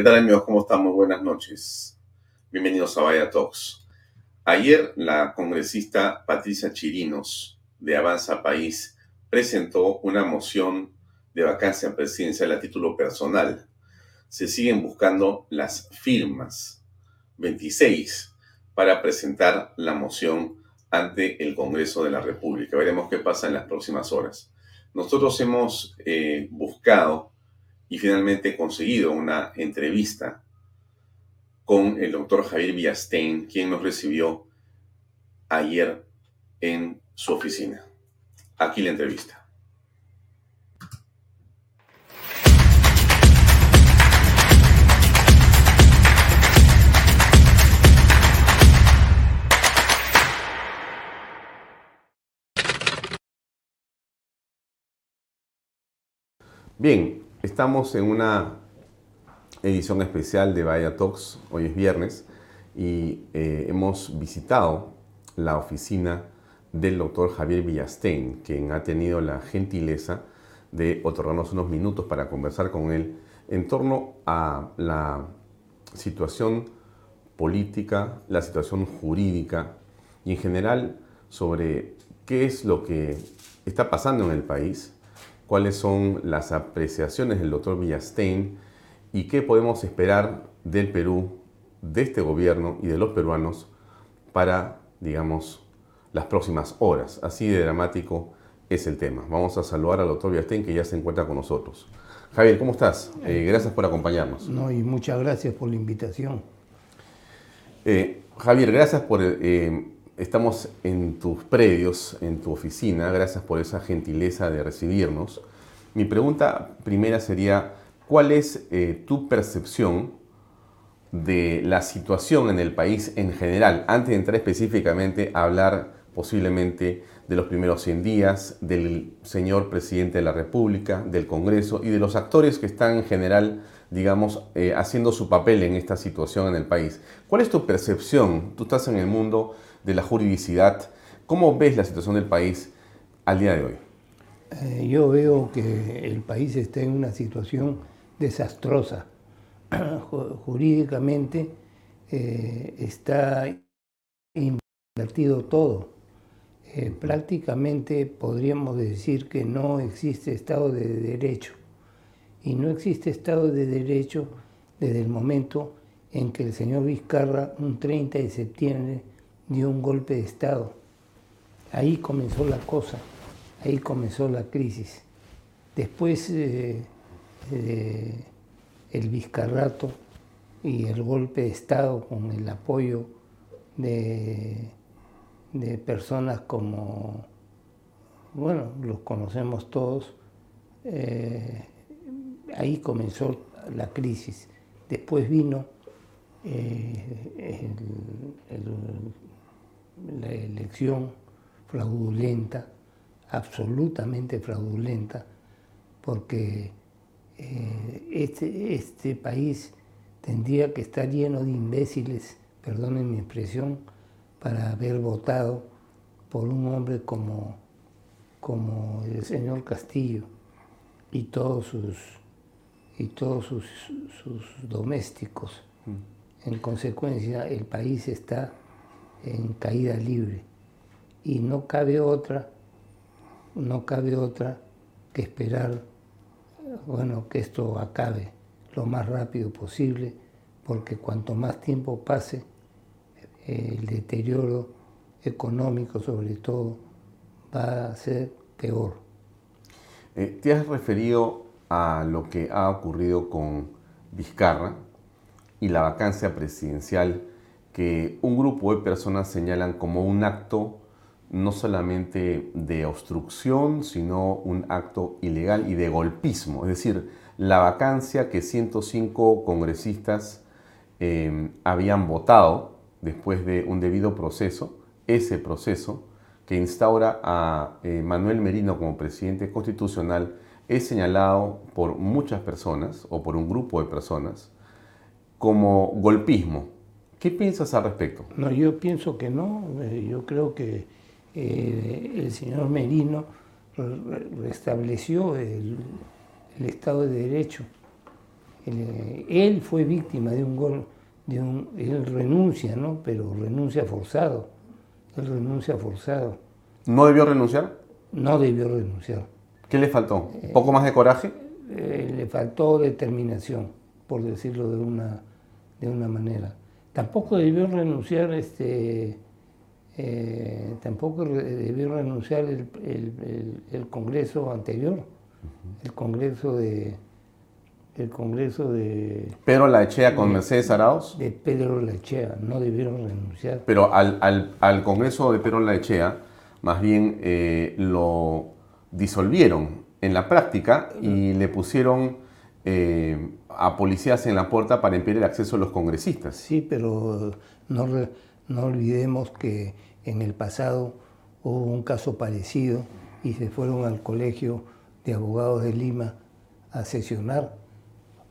¿Qué tal amigos? ¿Cómo están? Muy buenas noches. Bienvenidos a Vaya Talks. Ayer la congresista Patricia Chirinos de Avanza País presentó una moción de vacancia presidencial a título personal. Se siguen buscando las firmas, 26, para presentar la moción ante el Congreso de la República. Veremos qué pasa en las próximas horas. Nosotros hemos eh, buscado y finalmente conseguido una entrevista con el doctor Javier Villastein, quien nos recibió ayer en su oficina. Aquí la entrevista. Bien, Estamos en una edición especial de Vaya Talks, hoy es viernes, y eh, hemos visitado la oficina del doctor Javier Villastein, quien ha tenido la gentileza de otorgarnos unos minutos para conversar con él en torno a la situación política, la situación jurídica y en general sobre qué es lo que está pasando en el país cuáles son las apreciaciones del doctor Villastein y qué podemos esperar del Perú, de este gobierno y de los peruanos para, digamos, las próximas horas. Así de dramático es el tema. Vamos a saludar al doctor Villastein que ya se encuentra con nosotros. Javier, ¿cómo estás? Eh, gracias por acompañarnos. No, y muchas gracias por la invitación. Eh, Javier, gracias por eh, Estamos en tus predios, en tu oficina. Gracias por esa gentileza de recibirnos. Mi pregunta primera sería, ¿cuál es eh, tu percepción de la situación en el país en general? Antes de entrar específicamente a hablar posiblemente de los primeros 100 días, del señor presidente de la República, del Congreso y de los actores que están en general, digamos, eh, haciendo su papel en esta situación en el país. ¿Cuál es tu percepción? Tú estás en el mundo de la juridicidad. ¿Cómo ves la situación del país al día de hoy? Eh, yo veo que el país está en una situación desastrosa. Jurídicamente eh, está invertido todo. Eh, prácticamente podríamos decir que no existe Estado de Derecho. Y no existe Estado de Derecho desde el momento en que el señor Vizcarra, un 30 de septiembre, dio un golpe de Estado. Ahí comenzó la cosa, ahí comenzó la crisis. Después eh, el Vizcarrato y el golpe de Estado con el apoyo de, personas como, bueno, los conocemos todos, eh, ahí comenzó la crisis. Después vino eh, el la elección fraudulenta, absolutamente fraudulenta, porque eh, este, este país tendría que estar lleno de imbéciles, perdonen mi expresión, para haber votado por un hombre como, como el señor Castillo y todos sus, y todos sus, sus domésticos. Mm. En consecuencia, el país está en caída libre. Y no cabe otra, no cabe otra que esperar, bueno, que esto acabe lo más rápido posible, porque cuanto más tiempo pase, el deterioro económico sobre todo va a ser peor. Eh, te has referido a lo que ha ocurrido con Vizcarra y la vacancia presidencial que un grupo de personas señalan como un acto no solamente de obstrucción, sino un acto ilegal y de golpismo. Es decir, la vacancia que 105 congresistas eh, habían votado después de un debido proceso, ese proceso que instaura a eh, Manuel Merino como presidente constitucional, es señalado por muchas personas o por un grupo de personas como golpismo, ¿Qué piensas al respecto? No, yo pienso que no. Eh, yo creo que eh, el señor Merino restableció el, Estado de Derecho. él fue víctima de un gol, de un, él renuncia, ¿no? Pero renuncia forzado, él renuncia forzado. ¿No debió renunciar? No debió renunciar. ¿Qué le faltó? ¿Un poco más de coraje? Eh, le faltó determinación, por decirlo de una, de una manera. Tampoco debió renunciar este eh, tampoco debió renunciar el, Congreso anterior, el Congreso de el Congreso de Pedro Laechea con Mercedes Arauz. De Pedro Laechea, no debieron renunciar. Pero al, Congreso de Pedro Laechea, más bien eh, lo disolvieron en la práctica y le pusieron eh, a policías en la puerta para impedir el acceso a los congresistas. Sí, pero no, no olvidemos que en el pasado hubo un caso parecido y se fueron al Colegio de Abogados de Lima a sesionar.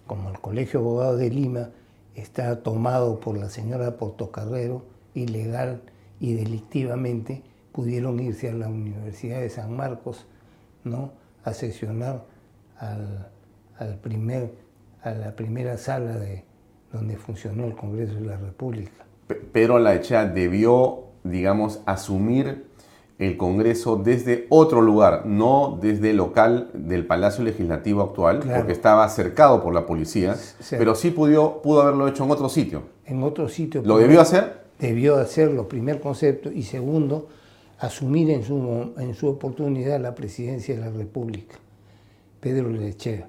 Como el Colegio de Abogados de Lima está tomado por la señora Portocarrero, ilegal y delictivamente, pudieron irse a la Universidad de San Marcos ¿no? a sesionar al, primer, a la primera sala de, donde funcionó el Congreso de la República. Pero la hecha debió digamos, asumir el Congreso desde otro lugar, no desde el local del Palacio Legislativo actual, porque estaba cercado por la policía, pero sí pudo, pudo haberlo hecho en otro sitio. En otro sitio. ¿Lo debió hacer? Debió hacerlo, primer concepto, y segundo, asumir en su, en su oportunidad la presidencia de la República, Pedro Lechea,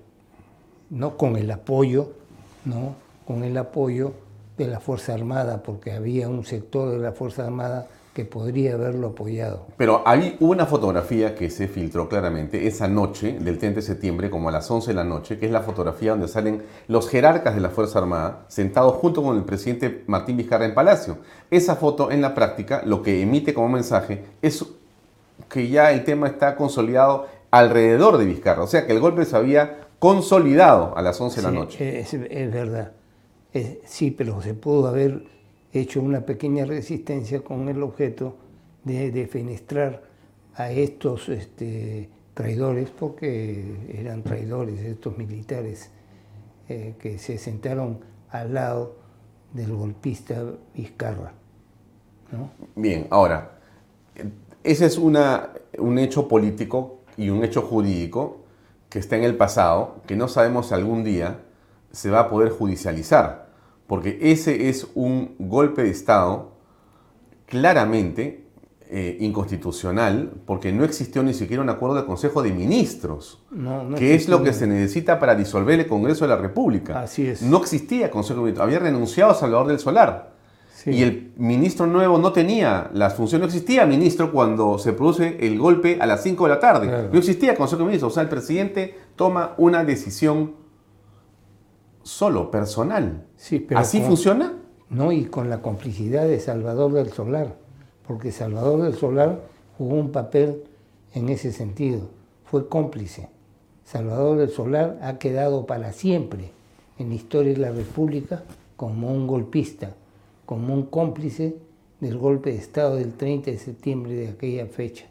no con el apoyo, no con el apoyo de la Fuerza Armada, porque había un sector de la Fuerza Armada que podría haberlo apoyado. Pero hay una fotografía que se filtró claramente esa noche del 30 de septiembre, como a las 11 de la noche, que es la fotografía donde salen los jerarcas de la Fuerza Armada sentados junto con el presidente Martín Vizcarra en Palacio. Esa foto en la práctica lo que emite como mensaje es que ya el tema está consolidado alrededor de Vizcarra, o sea que el golpe se había consolidado a las 11 de la noche. Es, es verdad. Sí, pero se pudo haber hecho una pequeña resistencia con el objeto de defenestrar a estos este, traidores, porque eran traidores estos militares eh, que se sentaron al lado del golpista Vizcarra. Bien, ahora, ese es una, un hecho político y un hecho jurídico que está en el pasado, que no sabemos si algún día se va a poder judicializar, porque ese es un golpe de Estado claramente eh, inconstitucional, porque no existió ni siquiera un acuerdo de Consejo de Ministros, que es lo que se necesita para disolver el Congreso de la República. Así es. No existía Consejo de Ministros, había renunciado Salvador del Solar. Y el ministro nuevo no tenía las funciones, no existía ministro cuando se produce el golpe a las 5 de la tarde. No existía Consejo de Ministros. O sea, el presidente toma una decisión solo, personal. Sí, pero ¿Así funciona? No, y con la complicidad de Salvador del Solar, porque Salvador del Solar jugó un papel en ese sentido, fue cómplice. Salvador del Solar ha quedado para siempre en la historia de la República como un golpista, como un cómplice del golpe de Estado del 30 de septiembre de aquella fecha.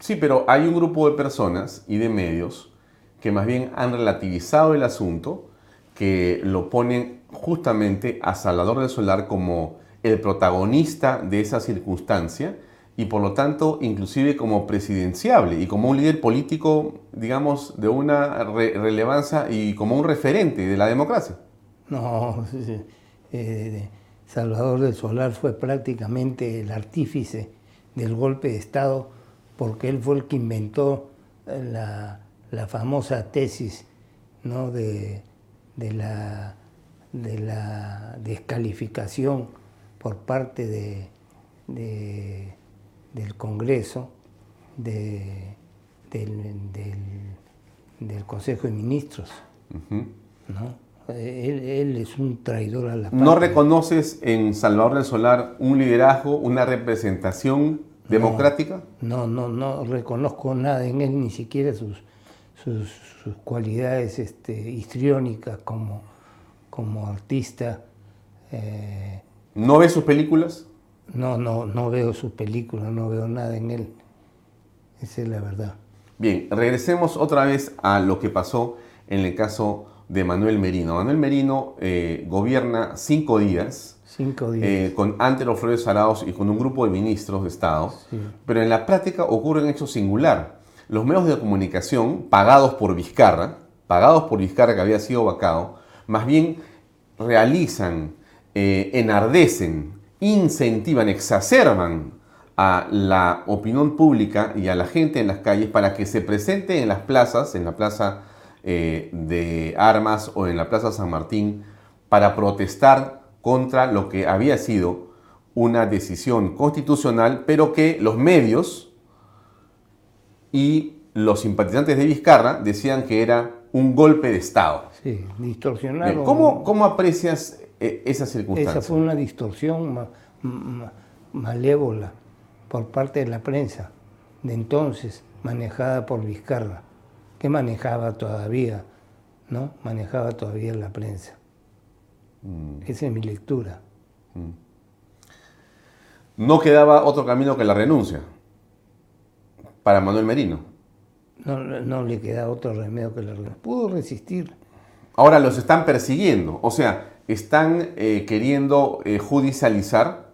Sí, pero hay un grupo de personas y de medios que más bien han relativizado el asunto que lo ponen justamente a Salvador del Solar como el protagonista de esa circunstancia y por lo tanto inclusive como presidenciable y como un líder político, digamos, de una relevancia y como un referente de la democracia. No, eh, Salvador del Solar fue prácticamente el artífice del golpe de Estado porque él fue el que inventó la, la famosa tesis ¿no? de, de la, de la descalificación por parte de, del Congreso, del, Consejo de Ministros. Él, es un traidor a la patria. ¿No reconoces en Salvador del Solar un liderazgo, una representación democrática? No, no, no, reconozco nada en él, ni siquiera sus, sus, cualidades este, histriónicas como, como artista. Eh, ¿No ves sus películas? No, no, no veo sus películas, no veo nada en él. Esa es la verdad. Bien, regresemos otra vez a lo que pasó en el caso de Manuel Merino. Manuel Merino eh, gobierna cinco días. Cinco días. Eh, con Antero Flores Arauz y con un grupo de ministros de Estado, pero en la práctica ocurre un hecho singular. Los medios de comunicación, pagados por Vizcarra, pagados por Vizcarra que había sido vacado, más bien realizan, eh, enardecen, incentivan, exacerban a la opinión pública y a la gente en las calles para que se presente en las plazas, en la plaza eh, de armas o en la plaza San Martín, para protestar contra lo que había sido una decisión constitucional, pero que los medios y los simpatizantes de Vizcarra decían que era un golpe de Estado. Sí, distorsionaron. ¿Cómo, ¿Cómo, aprecias eh, esa circunstancia? Esa fue una distorsión malévola por parte de la prensa de entonces, manejada por Vizcarra, que manejaba todavía, ¿no? Manejaba todavía la prensa. Mm. Esa es mi lectura. Mm. No quedaba otro camino que la renuncia para Manuel Merino. No, no le queda otro remedio que la renuncia. Pudo resistir. Ahora los están persiguiendo, o sea, están eh, queriendo eh, judicializar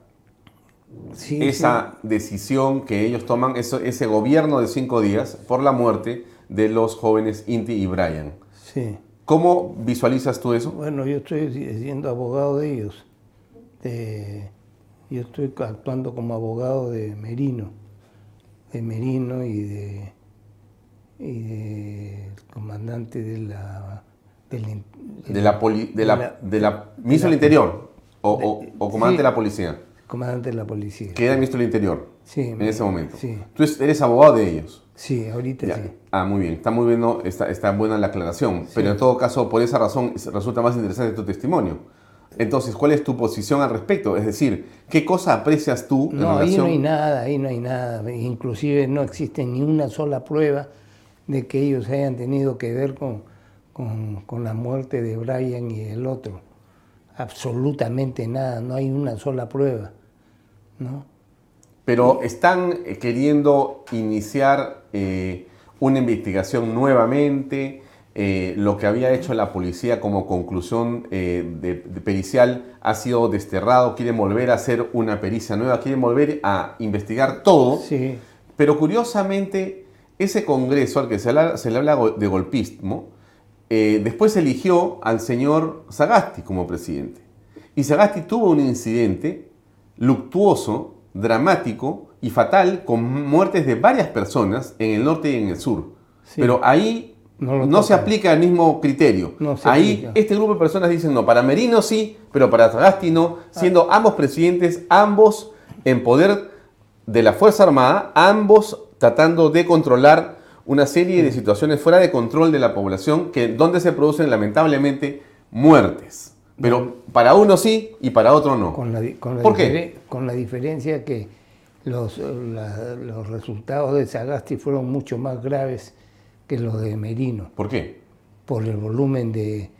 esa decisión que ellos toman, ese gobierno de cinco días por la muerte de los jóvenes Inti y Brian. Sí. ¿Cómo visualizas tú eso? Bueno, yo estoy siendo abogado de ellos. yo estoy actuando como abogado de Merino, de Merino y de, y comandante de la de la, de la, de la, ministro del Interior o, o, comandante de la policía comandante de la policía. Que era ministro del Interior. Sí. En ese momento. Sí. Tú eres abogado de ellos. Sí, ahorita sí. Ah, muy bien. Está muy bien, está, está buena la aclaración. Pero en todo caso, por esa razón, resulta más interesante tu testimonio. Entonces, ¿cuál es tu posición al respecto? Es decir, ¿qué cosa aprecias tú? No, ahí no hay nada, ahí no hay nada. Inclusive no existe ni una sola prueba de que ellos hayan tenido que ver con, con, con la muerte de Brian y el otro. Absolutamente nada, no hay una sola prueba. ¿no? Pero están eh, queriendo iniciar eh, una investigación nuevamente. Eh, lo que había hecho la policía como conclusión de, pericial ha sido desterrado. Quieren volver a hacer una pericia nueva, quieren volver a investigar todo. Sí. Pero curiosamente, ese congreso al que se, se le habla de golpismo, después eligió al señor Sagasti como presidente. Y Sagasti tuvo un incidente luctuoso, dramático y fatal con muertes de varias personas en el norte y en el sur. Pero ahí no, se aplica el mismo criterio. ahí este grupo de personas dicen no, para Merino sí, pero para Sagasti no, siendo ah. ambos presidentes, ambos en poder de la Fuerza Armada, ambos tratando de controlar una serie de situaciones fuera de control de la población que donde se producen lamentablemente muertes. Pero para uno sí y para otro no. Con la, con ¿Por qué? Con la diferencia que los, los resultados de Sagasti fueron mucho más graves que los de Merino. ¿Por qué? Por el volumen de,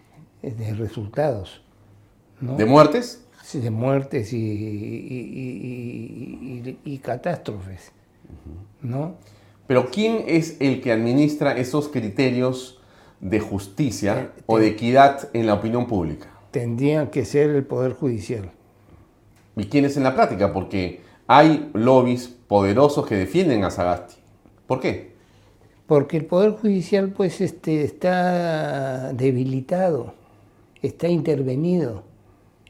de resultados. ¿De muertes? Sí, de muertes y, y, y, catástrofes. ¿no? Pero ¿quién es el que administra esos criterios de justicia eh, o de equidad en la opinión pública? Tendría que ser el Poder Judicial. ¿Y quién es en la práctica? Porque hay lobbies poderosos que defienden a Sagasti. ¿Por qué? Porque el Poder Judicial pues este, está debilitado, está intervenido,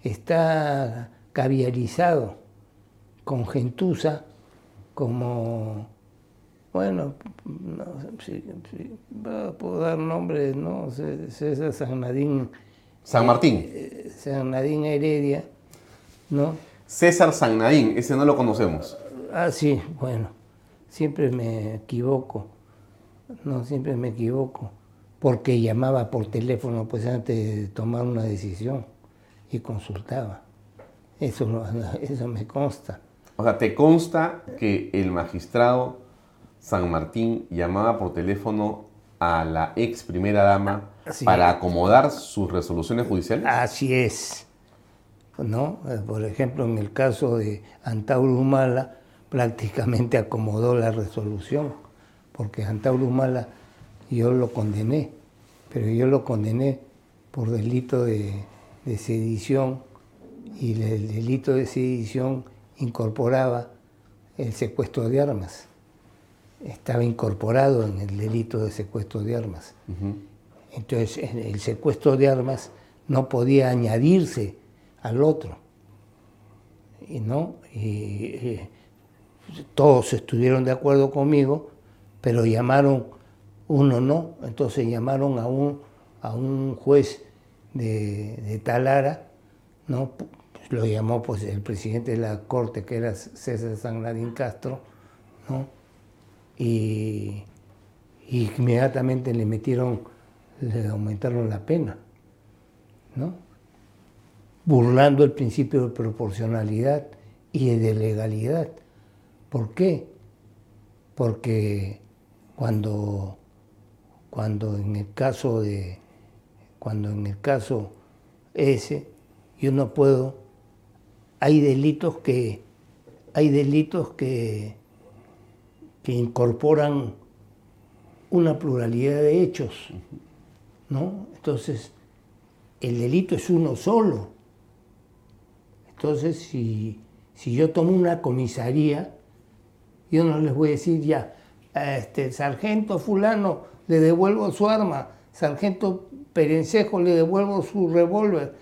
está caviarizado con gentuza como, bueno, no, puedo dar nombres, ¿no? César San Nadín San Martín. Eh, San Nadín Heredia, ¿no? César San Nadín, ese no lo conocemos. Ah, sí, bueno, siempre me equivoco, no, siempre me equivoco, porque llamaba por teléfono pues antes de tomar una decisión y consultaba. Eso, eso me consta. O sea, ¿te consta que el magistrado San Martín llamaba por teléfono a la ex primera dama para acomodar sus resoluciones judiciales? Así es. ¿No? Eh, por ejemplo, en el caso de Antauro Humala, prácticamente acomodó la resolución, porque Antauro Humala yo lo condené, pero yo lo condené por delito de, sedición y el delito de sedición incorporaba el secuestro de armas. Estaba incorporado en el delito de secuestro de armas. Entonces, el secuestro de armas no podía añadirse al otro. Y no, y, todos estuvieron de acuerdo conmigo, pero llamaron, uno no, entonces llamaron a un, a un juez de, Talara, ¿no? lo llamó pues, el presidente de la corte, que era César Sanlarín Castro, ¿no? y inmediatamente le metieron, le aumentaron la pena, ¿no? burlando el principio de proporcionalidad y de legalidad. ¿Por qué? Porque cuando, cuando en el caso de cuando en el caso ese yo no puedo hay delitos que hay delitos que, que incorporan una pluralidad de hechos, ¿no? Entonces, el delito es uno solo. Entonces, si, si yo tomo una comisaría, yo no les voy a decir ya, este, sargento fulano, le devuelvo su arma, sargento Perencejo, le devuelvo su revólver.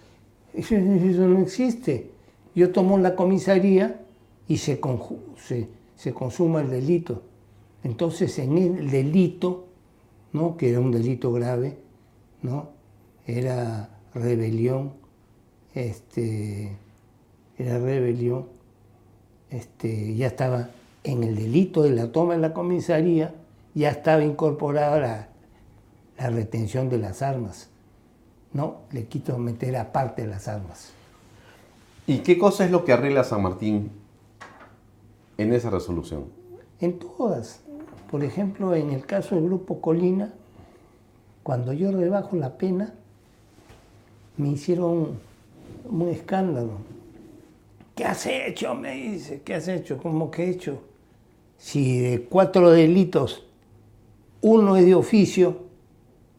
Eso, no existe. Yo tomo la comisaría y se, se, se, consuma el delito. Entonces, en el delito, ¿no? que era un delito grave, ¿no? era rebelión, este, era rebelión, este, ya estaba en el delito de la toma de la comisaría, ya estaba incorporada la, la retención de las armas. No, le quito meter aparte las armas. ¿Y qué cosa es lo que arregla San Martín en esa resolución? En todas. Por ejemplo, en el caso del Grupo Colina, cuando yo rebajo la pena, me hicieron un escándalo. ¿Qué has hecho? Me dice, ¿qué has hecho? ¿Cómo que he hecho? Si de cuatro delitos, uno es de oficio,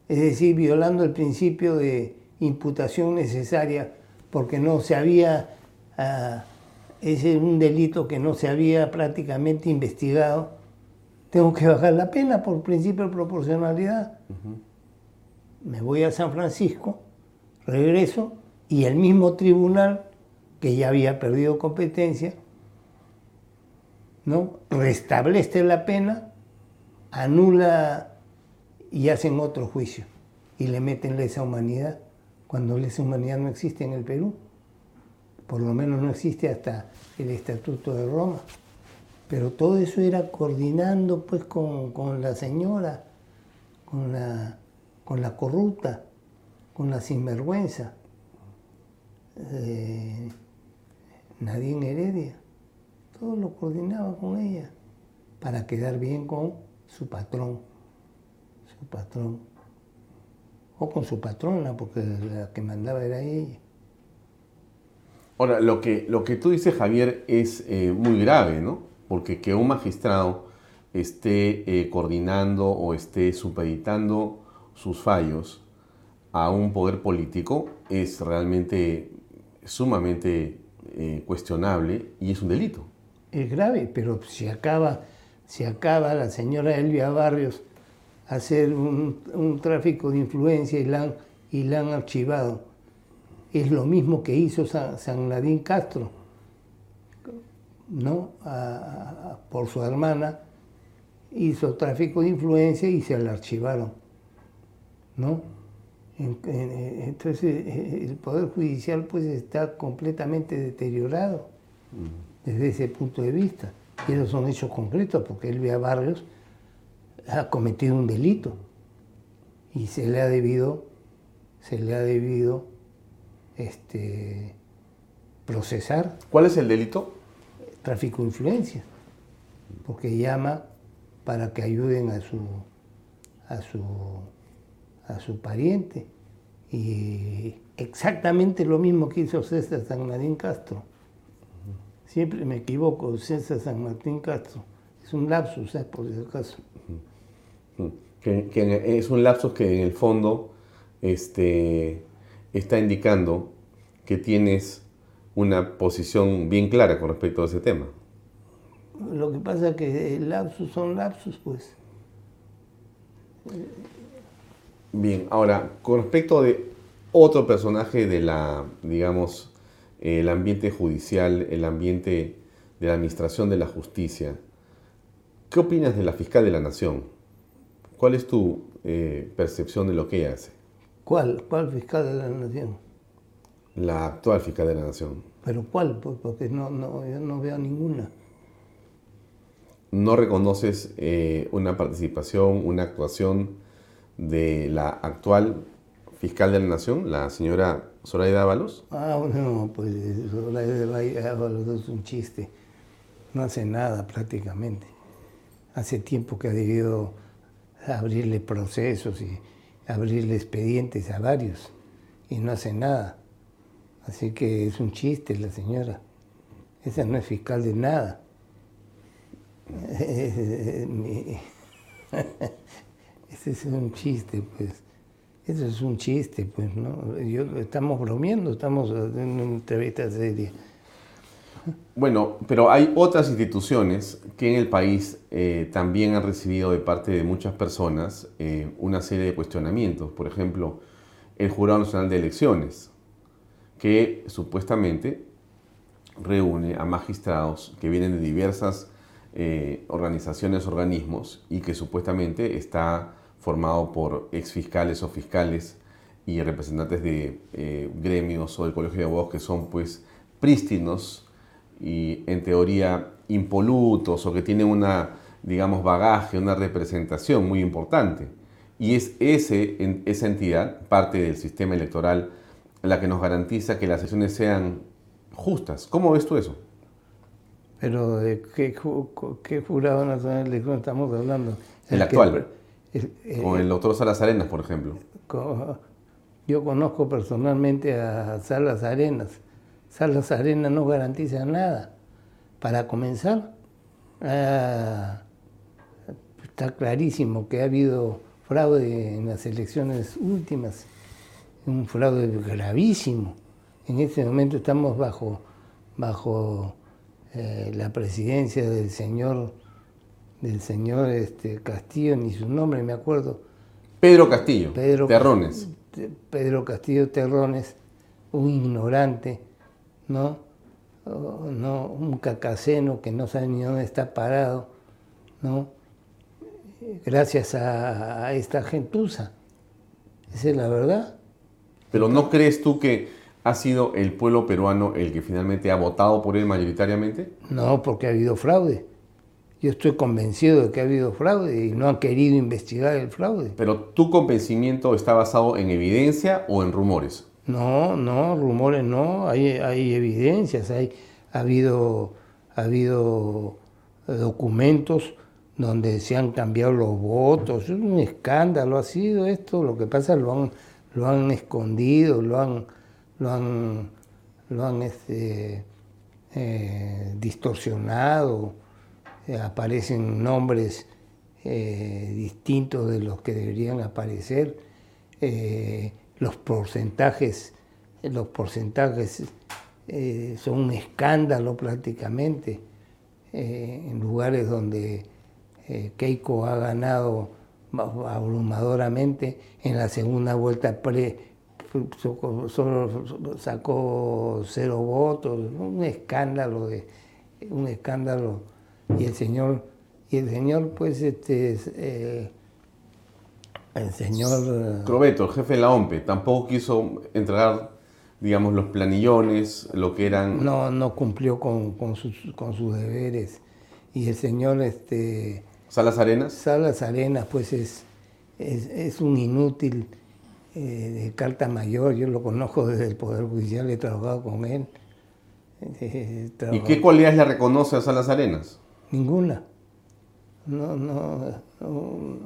es decir, violando el principio de imputación necesaria, porque no se había, ah, ese es un delito que no se había prácticamente investigado, tengo que bajar la pena por principio de proporcionalidad. Me voy a San Francisco, regreso y el mismo tribunal que ya había perdido competencia, ¿no? restablece la pena, anula y hacen otro juicio y le meten lesa humanidad, cuando lesa humanidad no existe en el Perú. Por lo menos no existe hasta el Estatuto de Roma. Pero todo eso era coordinando pues con, la señora, con la, con la corrupta, con la sinvergüenza. Eh, Nadine Heredia. Todo lo coordinaba con ella para quedar bien con su patrón patrón, o con su patrona, porque la que mandaba era ella. Ahora, lo que, lo que tú dices, Javier, es eh, muy grave, ¿no? Porque que un magistrado esté eh, coordinando o esté supeditando sus fallos a un poder político es realmente sumamente eh, cuestionable y es un delito. Es grave, pero si acaba, si acaba la señora Elvia Barrios hacer un, tráfico de influencia y la, han, archivado. Es lo mismo que hizo San, Nadín Castro, ¿no? por su hermana hizo tráfico de influencia y se la archivaron, ¿no? Entonces el Poder Judicial pues está completamente deteriorado mm. desde ese punto de vista. Y esos son hechos concretos porque Elvia Barrios ha cometido un delito y se le ha debido, se le ha debido este, procesar. ¿Cuál es el delito? Tráfico de influencia, porque llama para que ayuden a su, a su, a su pariente. Y exactamente lo mismo que hizo César San Martín Castro. Siempre me equivoco, César San Martín Castro. Es un lapsus, ¿eh? por ese caso. Que, es un lapsus que en el fondo este, está indicando que tienes una posición bien clara con respecto a ese tema. Lo que pasa es que lapsus son lapsus, pues. Bien, ahora, con respecto de otro personaje de la, digamos, el ambiente judicial, el ambiente de la administración de la justicia, ¿qué opinas de la fiscal de la Nación? ¿Cuál es tu eh, percepción de lo que ella hace? ¿Cuál? ¿Cuál fiscal de la Nación? La actual fiscal de la Nación. ¿Pero cuál? Porque no, no, yo no veo ninguna. ¿No reconoces eh, una participación, una actuación de la actual fiscal de la Nación, la señora Zoraida Ábalos? Ah, no, pues Zoraida Ábalos es un chiste. No hace nada prácticamente. Hace tiempo que ha debido abrirle procesos y abrirle expedientes a varios y no hace nada. Así que es un chiste la señora. Esa no es fiscal de nada. Ese es un chiste, pues. Eso es un chiste, pues, ¿no? Yo, estamos bromeando, estamos en una entrevista seria. Bueno, pero hay otras instituciones que en el país eh, también han recibido de parte de muchas personas eh, una serie de cuestionamientos. Por ejemplo, el Jurado Nacional de Elecciones, que supuestamente reúne a magistrados que vienen de diversas eh, organizaciones, organismos y que supuestamente está formado por exfiscales o fiscales y representantes de eh, gremios o del Colegio de Abogados que son pues prístinos y en teoría impolutos o que tienen una, digamos, bagaje, una representación muy importante. Y es ese, esa entidad, parte del sistema electoral, la que nos garantiza que las elecciones sean justas. ¿Cómo ves tú eso? Pero ¿de qué, qué jurado nacional de elección estamos hablando? El, actual. Con el doctor Salas Arenas, por ejemplo. yo conozco personalmente a Salas Arenas. Salas Arenas no garantiza nada. Para comenzar, ah, está clarísimo que ha habido fraude en las elecciones últimas un fraude gravísimo. En este momento estamos bajo, bajo eh, la presidencia del señor, del señor este, Castillo, ni su nombre me acuerdo. Pedro Castillo, Pedro, Terrones. Pedro Castillo Terrones, un ignorante, ¿no? no un cacaceno que no sabe ni dónde está parado, ¿no? Gracias a, a esta gentuza. Esa es la verdad. Pero ¿no crees tú que ha sido el pueblo peruano el que finalmente ha votado por él mayoritariamente? No, porque ha habido fraude. Yo estoy convencido de que ha habido fraude y no han querido investigar el fraude. Pero tu convencimiento está basado en evidencia o en rumores? No, no, rumores no, hay, hay evidencias, hay, ha, habido, ha habido documentos donde se han cambiado los votos, es un escándalo, ha sido esto, lo que pasa lo han lo han escondido, lo han, lo han, lo han este, eh, distorsionado, eh, aparecen nombres eh, distintos de los que deberían aparecer, los porcentajes, los porcentajes son un escándalo prácticamente, en lugares donde Keiko ha ganado abrumadoramente. En la segunda vuelta pre, solo sacó cero votos, un escándalo de un escándalo y el señor y el señor pues este eh, el señor Crobeto, el jefe de la OMPE, tampoco quiso entregar digamos los planillones, lo que eran no no cumplió con, con, sus, con sus deberes y el señor este Salas Arenas. Salas Arenas, pues es, es, un inútil eh, de carta mayor, yo lo conozco desde el Poder Judicial, he trabajado con él. ¿Y qué cualidades le reconoce a Salas Arenas? Ninguna. No, no,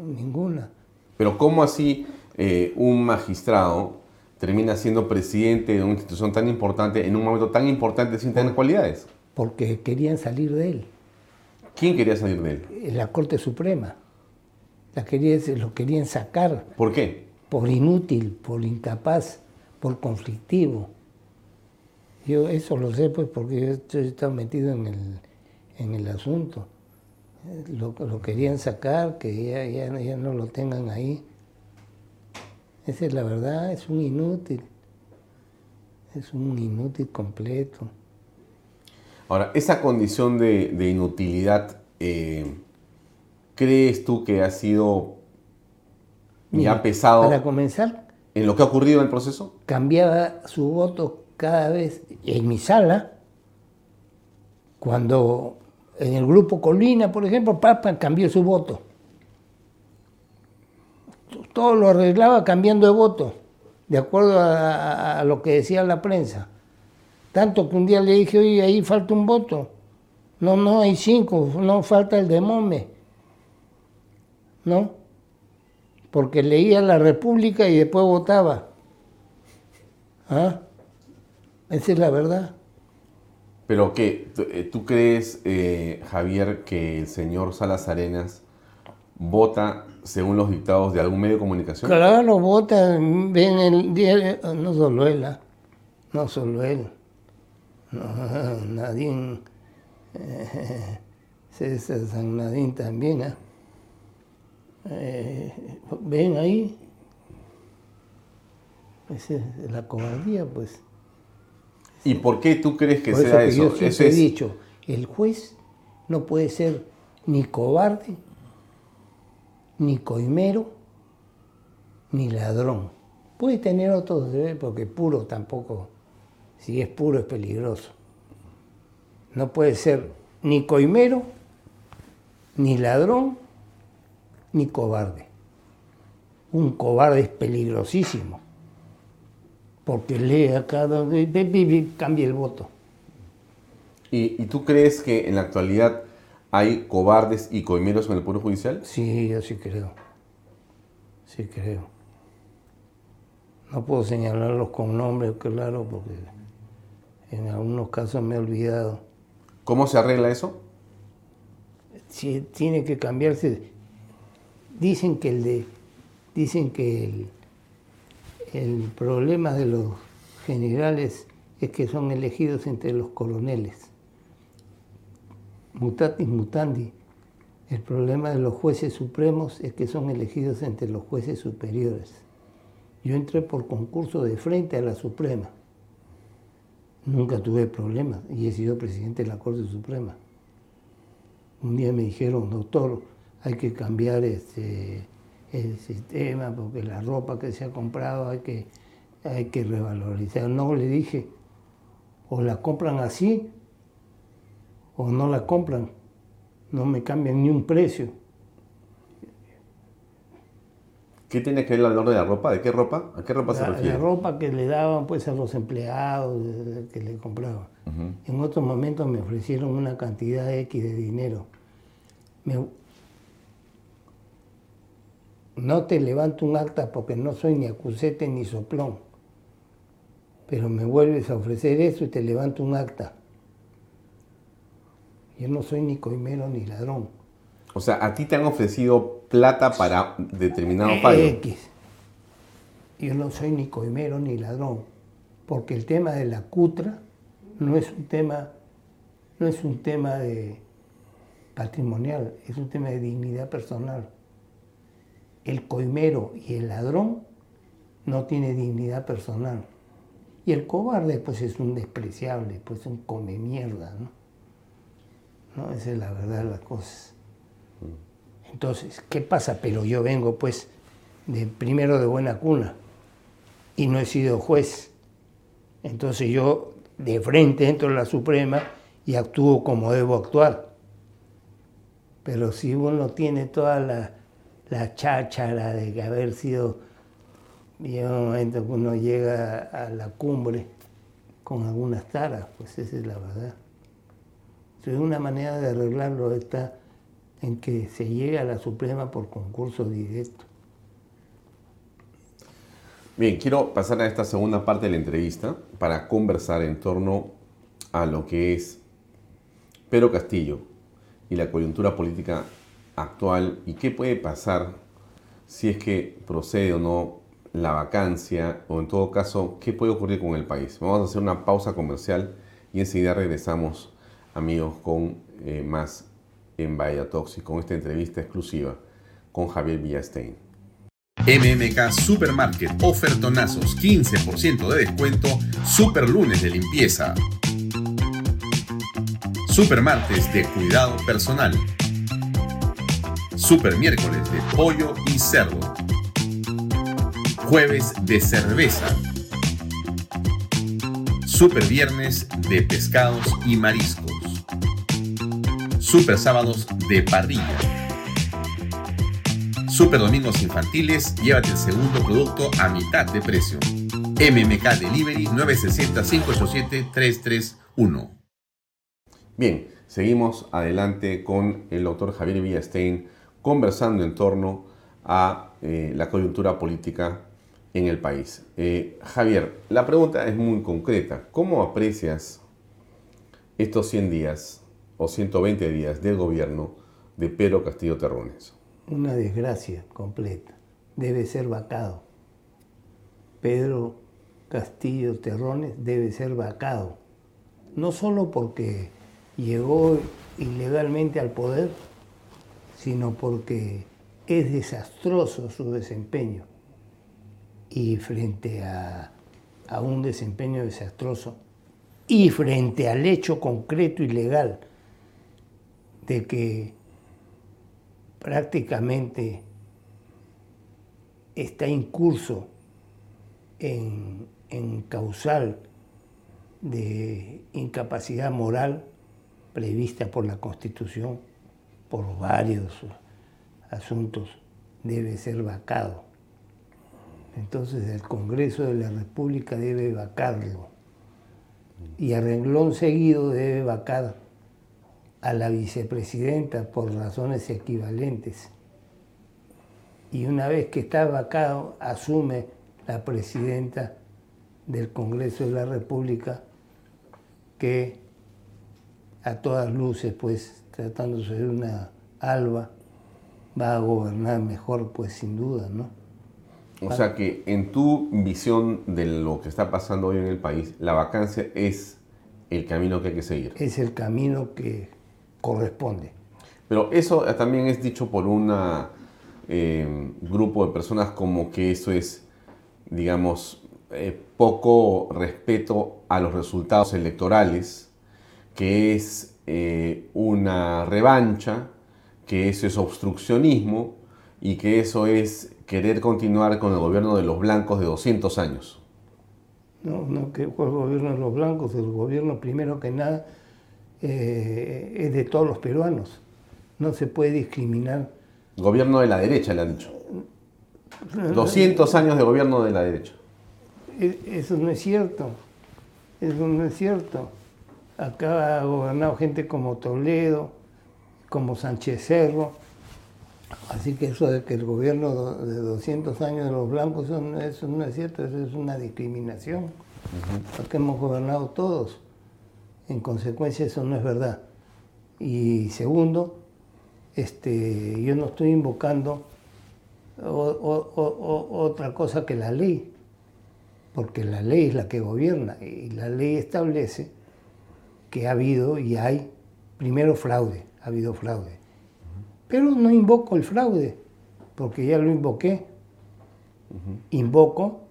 ninguna. Pero ¿cómo así eh, un magistrado termina siendo presidente de una institución tan importante en un momento tan importante sin tener cualidades? Porque querían salir de él. ¿Quién quería salir de él? La Corte Suprema. La lo querían sacar. ¿Por qué? Por inútil, por incapaz, por conflictivo. Yo eso lo sé pues porque yo estoy estado metido en el, en el asunto. Lo, lo querían sacar, que ya, ya, ya no lo tengan ahí. Esa es la verdad, es un inútil. Es un inútil completo. Ahora, esa condición de, de inutilidad, eh, ¿crees tú que ha sido y ha pesado Para comenzar, en lo que ha ocurrido en el proceso? cambiaba su voto cada vez en mi sala, cuando en el grupo Colina, por ejemplo, Papa cambió su voto. Todo lo arreglaba cambiando de voto, de acuerdo a, a- lo que decía la prensa. Tanto que un día le dije, oye, ahí falta un voto. No, no, hay cinco, no falta el de Mome. ¿No? Porque leía la República y después votaba. ¿Ah? Esa es la verdad. Pero que tú, eh, ¿tú crees, eh, Javier, que el señor Salas Arenas vota según los dictados de algún medio de comunicación? Claro, vota, ven el diario, no solo él, ¿ah? no solo él, no, Nadine, eh, César San Nadine también, ¿ah? Eh, ven ahí, esa es la cobardía, pues. ¿Y por qué tú crees que Por eso sea que eso? yo Eso siempre he es- dicho, el juez no puede ser ni cobarde, ni coimero, ni ladrón. Puede tener otros deberes, porque puro tampoco, si es puro es peligroso. No puede ser ni coimero, ni ladrón, ni cobarde. Un cobarde es peligrosísimo, porque lee acá donde ve, ve, ve, cambia el voto. ¿Y, y tú crees que en la actualidad hay cobardes y coimeros en el Poder Judicial? Sí, yo sí creo. Sí creo. No puedo señalarlos con nombre, claro, porque en algunos casos me he olvidado. ¿Cómo se arregla eso? Sí, tiene que cambiarse. Dicen que el de, dicen que el, el problema de los generales es que son elegidos entre los coroneles. Mutatis mutandi. El problema de los jueces supremos es que son elegidos entre los jueces superiores. Yo entré por concurso de frente a la Suprema. Nunca tuve problemas y he sido presidente de la Corte Suprema. Un día me dijeron, doctor, hay que cambiar este, el sistema porque la ropa que se ha comprado hay que, hay que revalorizar. No, le dije, o la compran así o no la compran. No me cambian ni un precio. ¿Qué tiene que ver el valor de la ropa? ¿De qué ropa? ¿A qué ropa se La, refiere? la ropa que le daban pues a los empleados que le compraban. En otros momentos me ofrecieron una cantidad X de dinero. Me- no te levanto un acta porque no soy ni acusete ni soplón. Pero me vuelves a ofrecer eso y te levanto un acta. Yo no soy ni coimero ni ladrón. O sea, a ti te han ofrecido plata para determinado pago. X. Yo no soy ni coimero ni ladrón, porque el tema de la cutra no es un tema, no es un tema de patrimonial, es un tema de dignidad personal. El coimero y el ladrón no tiene dignidad personal. Y el cobarde, pues es un despreciable, pues un come mierda, ¿no? ¿No? Esa es la verdad de las cosas. Entonces, ¿qué pasa? Pero yo vengo pues de primero de buena cuna y no he sido juez. Entonces yo de frente entro a la Suprema y actúo como debo actuar. Pero si uno tiene toda la, la cháchara de haber sido, llega un momento que uno llega a la cumbre con algunas taras, pues esa es la verdad. Entonces una manera de arreglarlo está en que se llegue a la Suprema por concurso directo. Bien, quiero pasar a esta segunda parte de la entrevista para conversar en torno a lo que es Pedro Castillo y la coyuntura política actual y qué puede pasar si es que procede o no la vacancia o en todo caso, qué puede ocurrir con el país? Vamos a hacer una pausa comercial y enseguida regresamos, amigos, con eh, más en Talks y con esta entrevista exclusiva con Javier Villastein. MMK Supermarket, ofertonazos, 15% de descuento, super lunes de limpieza. Supermartes de cuidado personal. Super miércoles de pollo y cerdo. Jueves de cerveza. Super viernes de pescados y mariscos. Super sábados de parrilla. Super domingos infantiles, llévate el segundo producto a mitad de precio. MMK Delivery 960-587-331. Bien, seguimos adelante con el doctor Javier Villastein conversando en torno a eh, la coyuntura política en el país. Eh, Javier, la pregunta es muy concreta. ¿Cómo aprecias estos 100 días o 120 días del gobierno de Pedro Castillo Terrones? Una desgracia completa. Debe ser vacado. Pedro Castillo Terrones debe ser vacado. No solo porque llegó ilegalmente al poder, sino porque es desastroso su desempeño. Y frente a, un desempeño desastroso y frente al hecho concreto y legal de que prácticamente está incurso en, en causal de incapacidad moral prevista por la Constitución, por varios asuntos, debe ser vacado. Entonces el Congreso de la República debe vacarlo y a renglón seguido debe vacar a la vicepresidenta por razones equivalentes. Y una vez que está vacado, asume la presidenta del Congreso de la República que a todas luces, pues tratándose de una alba, va a gobernar mejor, pues sin duda, ¿no? O sea que en tu visión de lo que está pasando hoy en el país, la vacancia es el camino que hay que seguir. Es el camino que corresponde. Pero eso también es dicho por un eh, grupo de personas como que eso es, digamos, eh, poco respeto a los resultados electorales, que es eh, una revancha, que eso es obstruccionismo y que eso es querer continuar con el gobierno de los blancos de 200 años. No, no que fue el gobierno de los blancos, el gobierno primero que nada eh, es de todos los peruanos. No se puede discriminar. Gobierno de la derecha, le han dicho. 200 años de gobierno de la derecha. E, eso no es cierto. Eso no es cierto. Acá ha gobernado gente como Toledo, como Sánchez Cerro. Así que eso de que el gobierno de 200 años de los blancos, eso no, es cierto, eso es una discriminación. Porque hemos gobernado todos. En consecuencia, eso no es verdad. Y segundo, este, yo no estoy invocando otra cosa que la ley, porque la ley es la que gobierna y la ley establece que ha habido y hay, primero fraude, ha habido fraude. Pero no invoco el fraude, porque ya lo invoqué. Invoco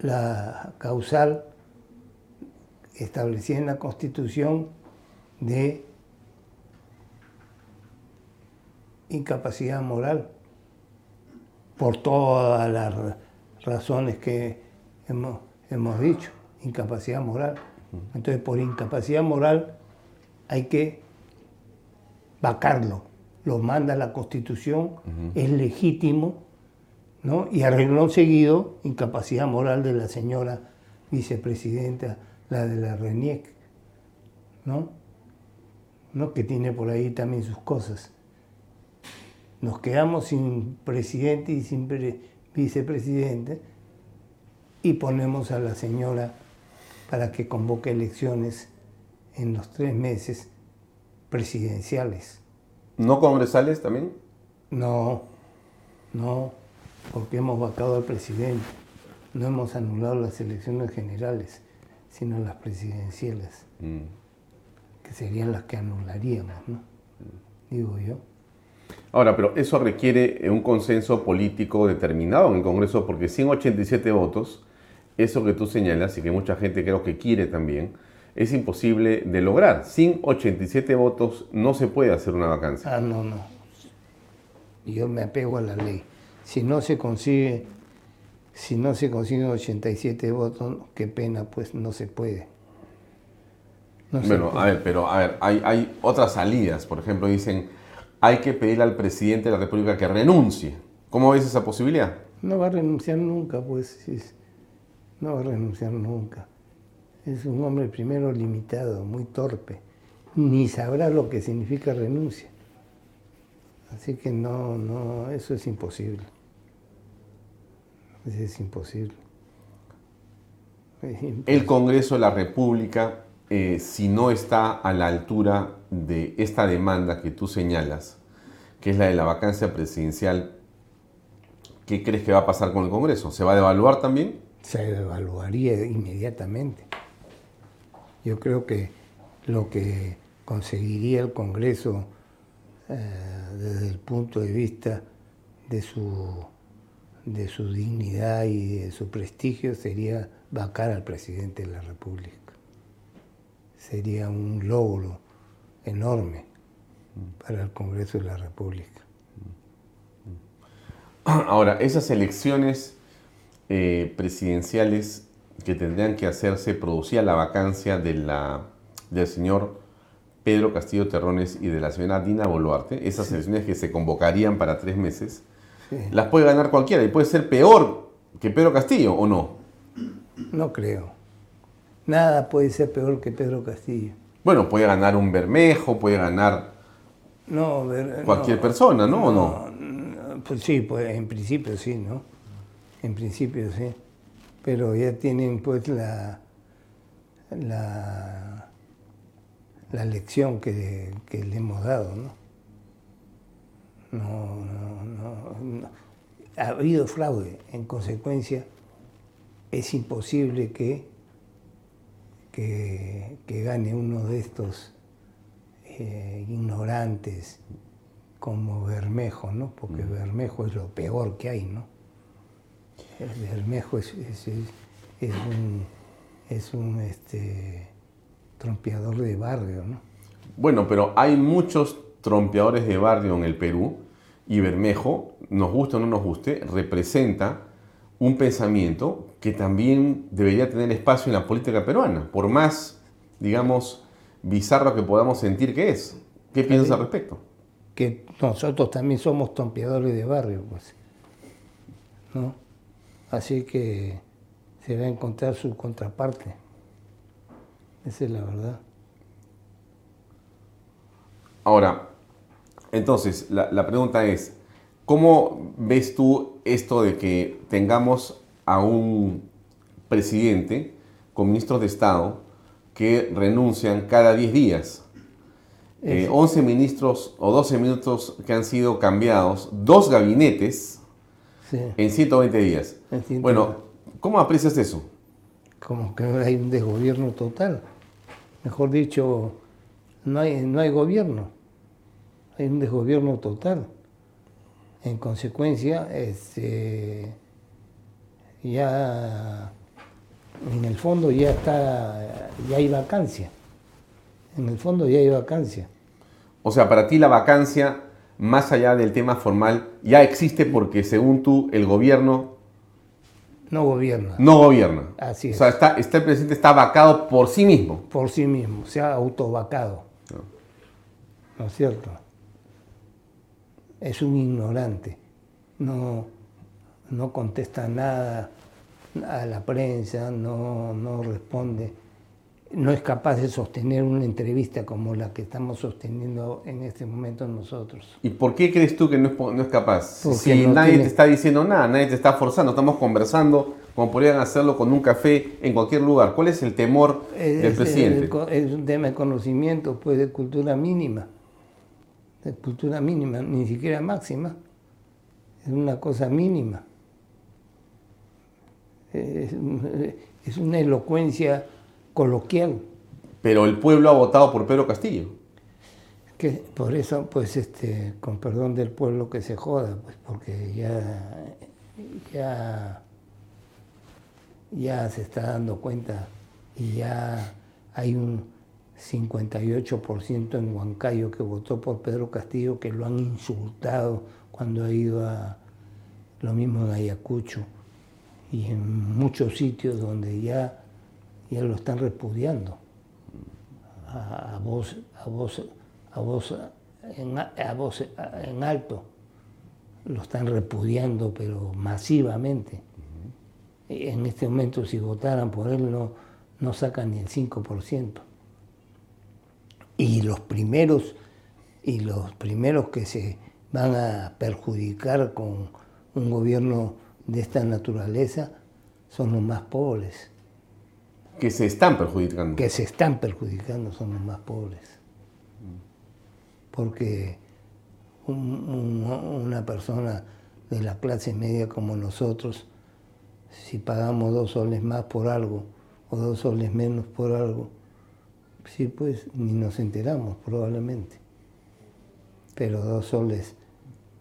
la causal establecida en la Constitución de incapacidad moral, por todas las razones que hemos, hemos dicho, incapacidad moral. Entonces, por incapacidad moral hay que vacarlo. Lo manda la Constitución, es legítimo, ¿no? Y arregló seguido, incapacidad moral de la señora vicepresidenta la de la RENIEC, ¿no? ¿no? Que tiene por ahí también sus cosas. Nos quedamos sin presidente y sin vicepresidente y ponemos a la señora para que convoque elecciones en los tres meses presidenciales. ¿No congresales también? No, no. porque hemos vacado al presidente. No hemos anulado las elecciones generales, sino las presidenciales, Mm. que serían las que anularíamos, ¿no? Digo yo. Ahora, pero eso requiere un consenso político determinado en el Congreso, porque 187 votos, eso que tú señalas y que mucha gente creo que quiere también, es imposible de lograr. Sin 87 votos no se puede hacer una vacancia. Ah, no, no. Yo me apego a la ley. Si no se consigue, si no se consiguen 87 votos, qué pena, pues no se puede. No se Bueno, puede. a ver, pero a ver, hay, hay otras salidas. Por ejemplo, dicen, hay que pedirle al presidente de la República que renuncie. ¿Cómo ves esa posibilidad? No va a renunciar nunca, pues. es- no va a renunciar nunca. Es un hombre primero limitado, muy torpe. Ni sabrá lo que significa renuncia. Así que no, no, eso es imposible. Eso es imposible. El Congreso de la República, eh, si no está a la altura de esta demanda que tú señalas, que es la de la vacancia presidencial, ¿qué crees que va a pasar con el Congreso? ¿Se va a devaluar también? Se evaluaría inmediatamente. Yo creo que lo que conseguiría el Congreso eh, desde el punto de vista de su, de su dignidad y de su prestigio sería vacar al presidente de la República. Sería un logro enorme para el Congreso de la República. Ahora, esas elecciones eh, presidenciales que tendrían que hacerse, producía la vacancia de la, del señor Pedro Castillo Terrones y de la señora Dina Boluarte, esas elecciones que se convocarían para tres meses, Sí. las puede ganar cualquiera y puede ser peor que Pedro Castillo, ¿o no? No creo. Nada puede ser peor que Pedro Castillo. Bueno, puede ganar un Bermejo, puede ganar No, ver- cualquier no. persona, ¿no? ¿O no, Pues sí, pues en principio sí, ¿no? En principio sí. Pero ya tienen pues la la, la lección que, que le hemos dado, ¿no? No, no, no, no. Ha habido fraude. En consecuencia, es imposible que, que, que gane uno de estos eh, ignorantes como Bermejo, ¿no? Porque Bermejo es lo peor que hay, ¿no? El Bermejo es, es, es- es un, es un este, trompeador de barrio, ¿no? Bueno, pero hay muchos trompeadores de barrio en el Perú y Bermejo, nos guste o no nos guste, representa un pensamiento que también debería tener espacio en la política peruana, por más, digamos, bizarro que podamos sentir que es. ¿Qué piensas al respecto? Que nosotros también somos trompeadores de barrio, pues. ¿No? Así que se va a encontrar su contraparte. Esa es la verdad. Ahora, entonces, la, la pregunta es, ¿cómo ves tú esto de que tengamos a un presidente con ministros de Estado que renuncian cada 10 días? Eh, Es- 11 ministros o 12 ministros que han sido cambiados, dos gabinetes Sí. en 120 días. En 120. Bueno, ¿cómo aprecias eso? como que hay un desgobierno total. Mejor dicho, no hay, no hay gobierno, hay un desgobierno total. En consecuencia, este, ya en el fondo ya está, ya hay vacancia. En el fondo ya hay vacancia. O sea, para ti la vacancia, más allá del tema formal, ya existe porque según tú el gobierno No gobierna no gobierna. Así O sea, es. está, está el presidente está vacado por sí mismo. por sí mismo, se ha autovacado. ¿No es cierto? Es un ignorante. No, no contesta nada a la prensa, no, no responde. No es capaz de sostener una entrevista como la que estamos sosteniendo en este momento nosotros. ¿Y por qué crees tú que no es, po- no es capaz? Porque si no nadie tiene- te está diciendo nada, nadie te está forzando, estamos conversando como podrían hacerlo con un café en cualquier lugar. ¿Cuál es el temor Es, del es- presidente? es- es un tema de conocimiento, pues de cultura mínima. De cultura mínima, ni siquiera máxima. Es una cosa mínima. es una elocuencia coloquial. Pero el pueblo ha votado por Pedro Castillo. Que por eso, pues, este, con perdón del pueblo que se joda, pues, porque ya, ya, ya se está dando cuenta y ya hay un 58% en Huancayo que votó por Pedro Castillo, que lo han insultado cuando ha ido a lo mismo en Ayacucho y en muchos sitios donde ya, ya lo están repudiando a, voz, a voz, a voz, en, a voz en alto. Lo están repudiando, pero masivamente. En este momento, si votaran por él, no, no sacan ni el 5%. Y los primeros, y los primeros que se van a perjudicar con un gobierno de esta naturaleza son los más pobres. Que se están perjudicando. Que se están perjudicando son los más pobres. Porque una persona de la clase media como nosotros, si pagamos dos soles más por algo o dos soles menos por algo, sí, pues ni nos enteramos probablemente. Pero dos soles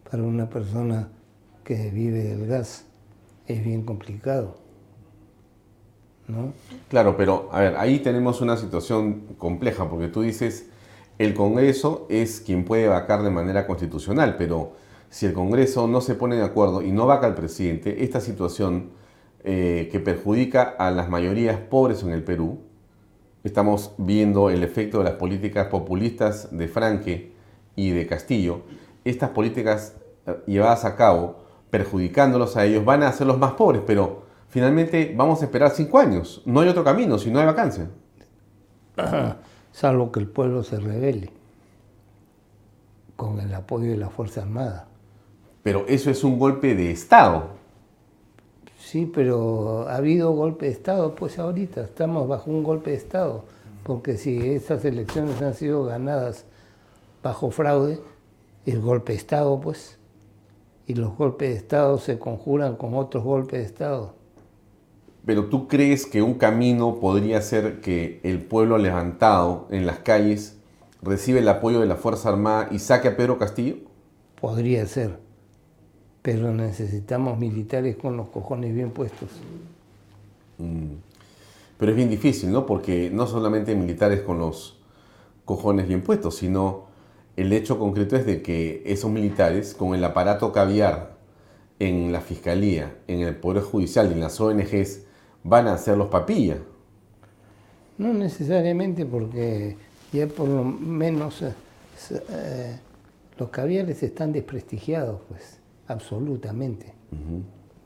para una persona que vive del gas es bien complicado. Claro, pero a ver, ahí tenemos una situación compleja, porque tú dices, el Congreso es quien puede vacar de manera constitucional, pero si el Congreso no se pone de acuerdo y no vaca al presidente, esta situación eh, que perjudica a las mayorías pobres en el Perú, estamos viendo el efecto de las políticas populistas de Franque y de Castillo, estas políticas eh, llevadas a cabo, perjudicándolos a ellos, van a hacerlos más pobres, pero finalmente vamos a esperar cinco años. No hay otro camino si no hay vacancia. Salvo que el pueblo se revele con el apoyo de la Fuerza Armada. Pero eso es un golpe de Estado. Sí, pero ha habido golpe de Estado, pues ahorita estamos bajo un golpe de Estado, porque si estas elecciones han sido ganadas bajo fraude, el golpe de Estado, pues, y los golpes de Estado se conjuran con otros golpes de Estado. Pero tú crees que un camino podría ser que el pueblo levantado en las calles recibe el apoyo de la Fuerza Armada y saque a Pedro Castillo? Podría ser, pero necesitamos militares con los cojones bien puestos. Mm. Pero es bien difícil, ¿no? Porque no solamente militares con los cojones bien puestos, sino el hecho concreto es de que esos militares, con el aparato caviar en la Fiscalía, en el Poder Judicial y en las ONGs, van a ser los papillas. No necesariamente porque ya por lo menos eh, eh, los caviares están desprestigiados, pues, absolutamente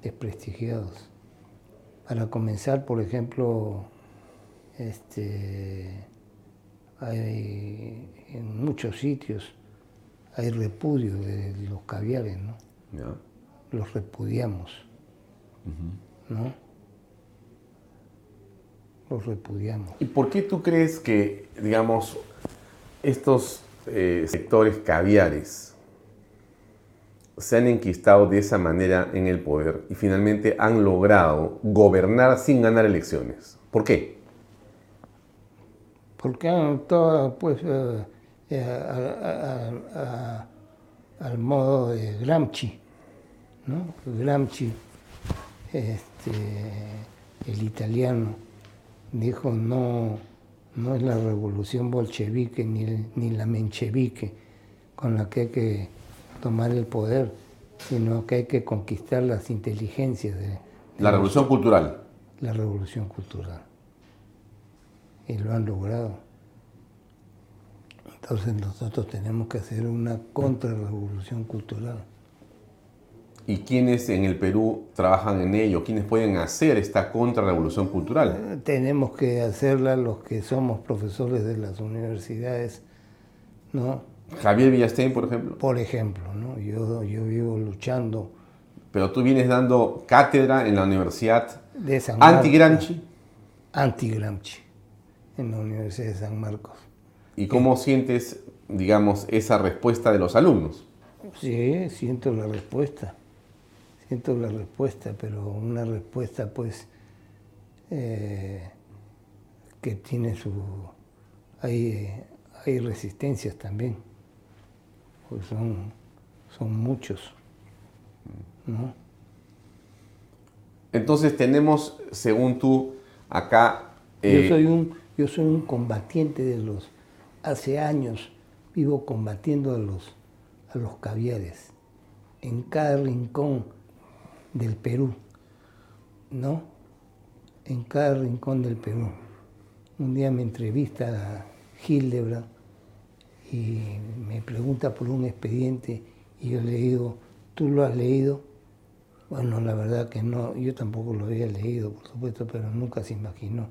desprestigiados. Para comenzar, por ejemplo, este, hay en muchos sitios hay repudio de los caviares, ¿no? Los repudiamos, ¿no? Los repudiamos. ¿Y por qué tú crees que, digamos, estos eh, sectores caviares se han enquistado de esa manera en el poder y finalmente han logrado gobernar sin ganar elecciones? ¿Por qué? Porque han todo, pues, eh, eh, al modo de Gramsci, ¿no? Gramsci, este, el italiano, dijo no, no es la revolución bolchevique ni, ni la menchevique con la que hay que tomar el poder, sino que hay que conquistar las inteligencias de... la revolución cultural. La revolución cultural. Y lo han logrado. Entonces nosotros tenemos que hacer una contrarrevolución cultural. ¿Y quiénes en el Perú trabajan en ello? ¿Quiénes pueden hacer esta contrarrevolución cultural? Eh, tenemos que hacerla los que somos profesores de las universidades, ¿no? Javier Villastein, por ejemplo. Por ejemplo, ¿no? Yo, yo vivo luchando. Pero tú vienes dando cátedra en la Universidad de San Anti-Gramsci. Anti-Gramsci, en la Universidad de San Marcos. ¿Y cómo sientes, digamos, esa respuesta de los alumnos? Sí, siento la respuesta. Siento la respuesta, pero una respuesta pues eh, que tiene su... Hay, hay resistencias también, pues son, son muchos, ¿no? Entonces tenemos, según tú, acá... Yo, eh, soy un, yo soy un combatiente de los... Hace años vivo combatiendo a los, a los caviares en cada rincón del Perú, ¿no? En cada rincón del Perú. Un día me entrevista a Hildebrand y me pregunta por un expediente y yo le digo, ¿tú lo has leído? Bueno, la verdad que no, yo tampoco lo había leído, por supuesto, pero nunca se imaginó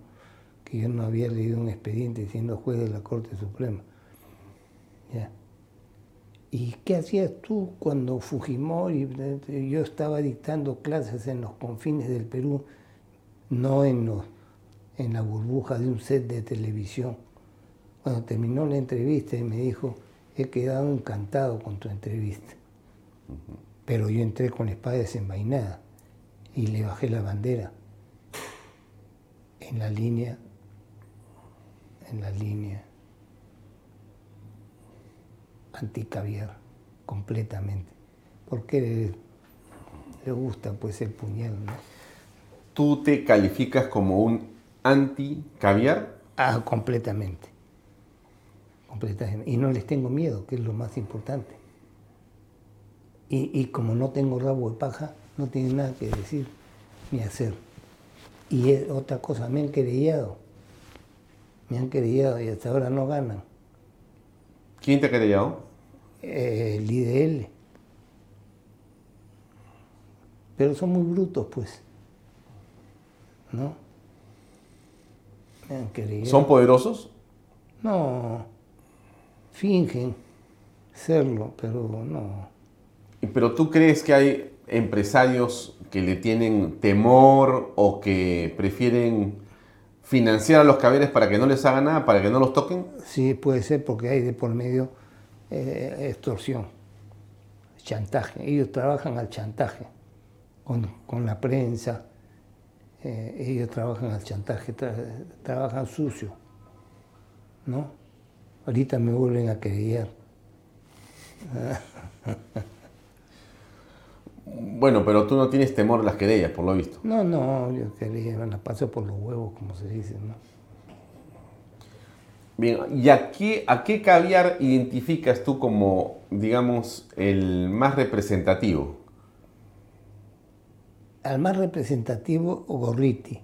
que yo no había leído un expediente siendo juez de la Corte Suprema. ¿Y qué hacías tú cuando Fujimori, yo estaba dictando clases en los confines del Perú, no en, los, en la burbuja de un set de televisión? Cuando terminó la entrevista y me dijo, he quedado encantado con tu entrevista. Pero yo entré con la espada desenvainada y le bajé la bandera en la línea, en la línea anticaviar, completamente. Porque le, le gusta pues el puñal, ¿no? ¿Tú te calificas como un anti-caviar? Ah, completamente. Completamente. Y no les tengo miedo, que es lo más importante. Y, y como no tengo rabo de paja, no tienen nada que decir ni hacer. Y es otra cosa, me han querellado. Me han querellado y hasta ahora no ganan. ¿Quién te ha querellado? Eh, el IDL. Pero son muy brutos, pues. ¿No? Me han querellado. ¿Son poderosos? No, fingen serlo, pero no. ¿Pero tú crees que hay empresarios que le tienen temor o que prefieren financiar a los caviares para que no les hagan nada, para que no los toquen? Sí, puede ser porque hay de por medio eh, extorsión, chantaje. Ellos trabajan al chantaje con, con la prensa. eh, ellos trabajan al chantaje, tra- trabajan sucio. ¿No? Ahorita me vuelven a querellar. Bueno, pero tú no tienes temor a las querellas, por lo visto. No, no, yo quería, me la paso por los huevos, como se dice, ¿no? Bien, ¿y a qué, a qué caviar identificas tú como, digamos, el más representativo? Al más representativo, Gorriti.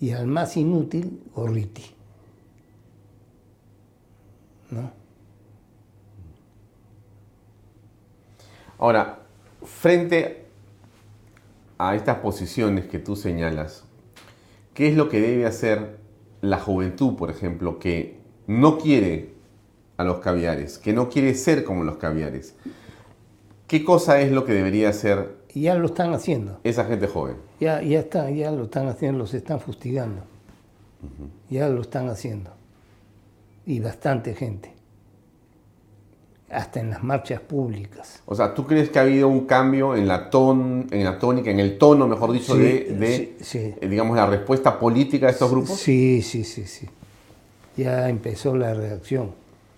Y al más inútil, Gorriti. ¿No? Ahora, frente a estas posiciones que tú señalas, ¿qué es lo que debe hacer la juventud, por ejemplo, que no quiere a los caviares, que no quiere ser como los caviares? ¿Qué cosa es lo que debería hacer ya lo están haciendo. esa gente joven? Ya, ya está, ya lo están haciendo, los están fustigando. Ya lo están haciendo. Y bastante gente. Hasta en las marchas públicas. O sea, ¿tú crees que ha habido un cambio en la, ton, en la tónica, en el tono, mejor dicho, Sí, de, de, sí, sí. eh, digamos, la respuesta política de estos grupos? Sí, sí, sí, sí. Ya empezó la reacción.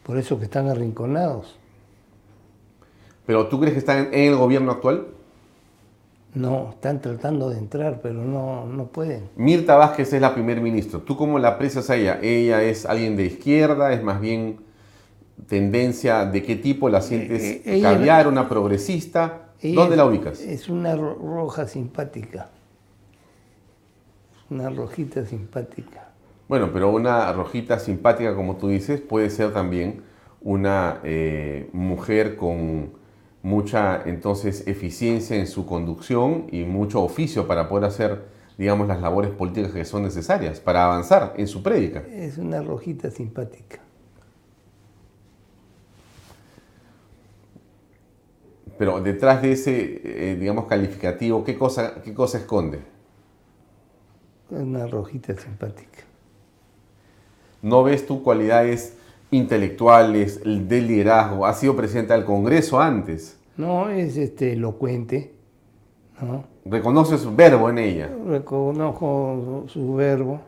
Por eso que están arrinconados. ¿Pero tú crees que están en el gobierno actual? No, están tratando de entrar, pero no, no pueden. Mirta Vázquez es la primer ministro. ¿Tú cómo la aprecias a ella? ¿Ella es alguien de izquierda? ¿Es más bien tendencia de qué tipo la sientes? Eh, eh, ella- ¿Caviar, una progresista? ¿Dónde la ubicas? Es una ro- roja simpática. Una rojita simpática. Bueno, pero una rojita simpática, como tú dices, puede ser también una eh, mujer con mucha entonces eficiencia en su conducción y mucho oficio para poder hacer, digamos, las labores políticas que son necesarias para avanzar en su prédica. Es una rojita simpática. Pero detrás de ese, eh, digamos, calificativo, ¿qué cosa, ¿qué cosa esconde? Es una rojita simpática. ¿No ves tú cualidades intelectuales, de liderazgo? Ha sido presidenta del Congreso antes. No, es este elocuente, ¿Reconoce su verbo en ella? Reconozco su verbo,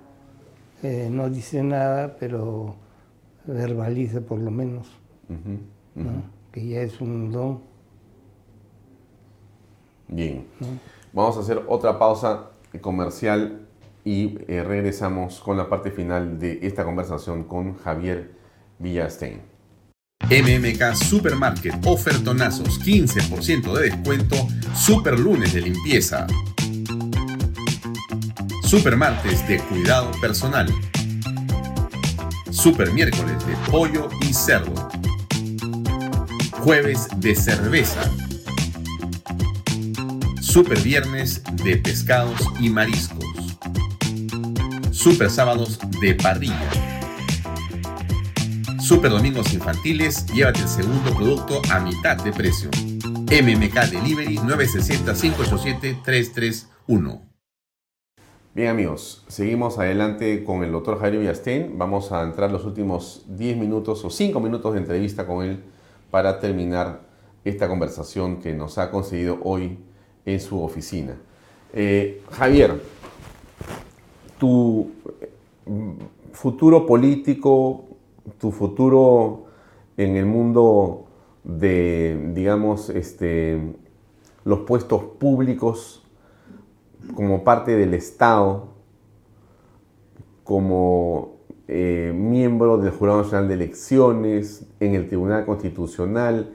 eh, no dice nada, pero verbaliza por lo menos, que ya es un don. Bien, vamos a hacer otra pausa comercial y eh, regresamos con la parte final de esta conversación con Javier Villastein. MMK Supermarket, ofertonazos, 15% de descuento, super lunes de limpieza. Super martes de cuidado personal. Super miércoles de pollo y cerdo. Jueves de cerveza. Super viernes de pescados y mariscos. Super sábados de parrilla. Super domingos infantiles, llévate el segundo producto a mitad de precio. MMK Delivery 960-587-331. Bien amigos, seguimos adelante con el doctor Javier Villastein. Vamos a entrar los últimos 10 minutos o 5 minutos de entrevista con él para terminar esta conversación que nos ha conseguido hoy en su oficina. Eh, Javier, tu futuro político, tu futuro en el mundo de, digamos, este, los puestos públicos como parte del Estado, como eh, miembro del Jurado Nacional de Elecciones, en el Tribunal Constitucional,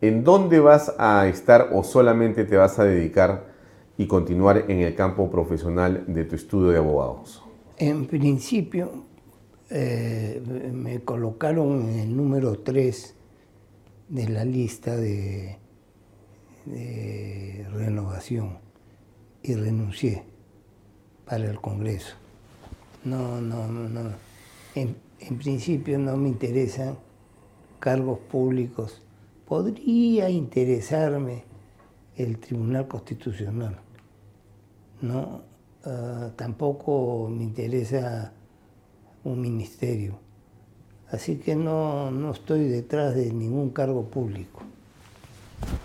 ¿en dónde vas a estar o solamente te vas a dedicar y continuar en el campo profesional de tu estudio de abogados? En principio, eh, me colocaron en el número 3 de la lista de, renovación y renuncié para el Congreso. No, no, no. En, en principio no me interesan cargos públicos. Podría interesarme el Tribunal Constitucional ¿no? Ah, tampoco me interesa un ministerio. Así que no, no estoy detrás de ningún cargo público.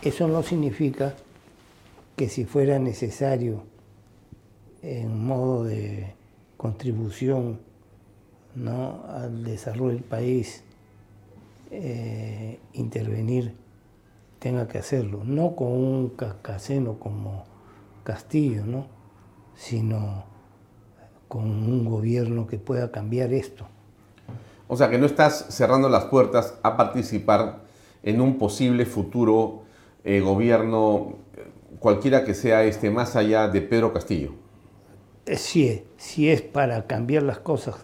Eso no significa que si fuera necesario en modo de contribución ¿no? al desarrollo del país, eh, intervenir, tenga que hacerlo. No con un cascaseno como Castillo, ¿no? sino con un gobierno que pueda cambiar esto. O sea, que no estás cerrando las puertas a participar en un posible futuro eh, gobierno, cualquiera que sea este, más allá de Pedro Castillo. Eh, sí, sí es para cambiar las cosas,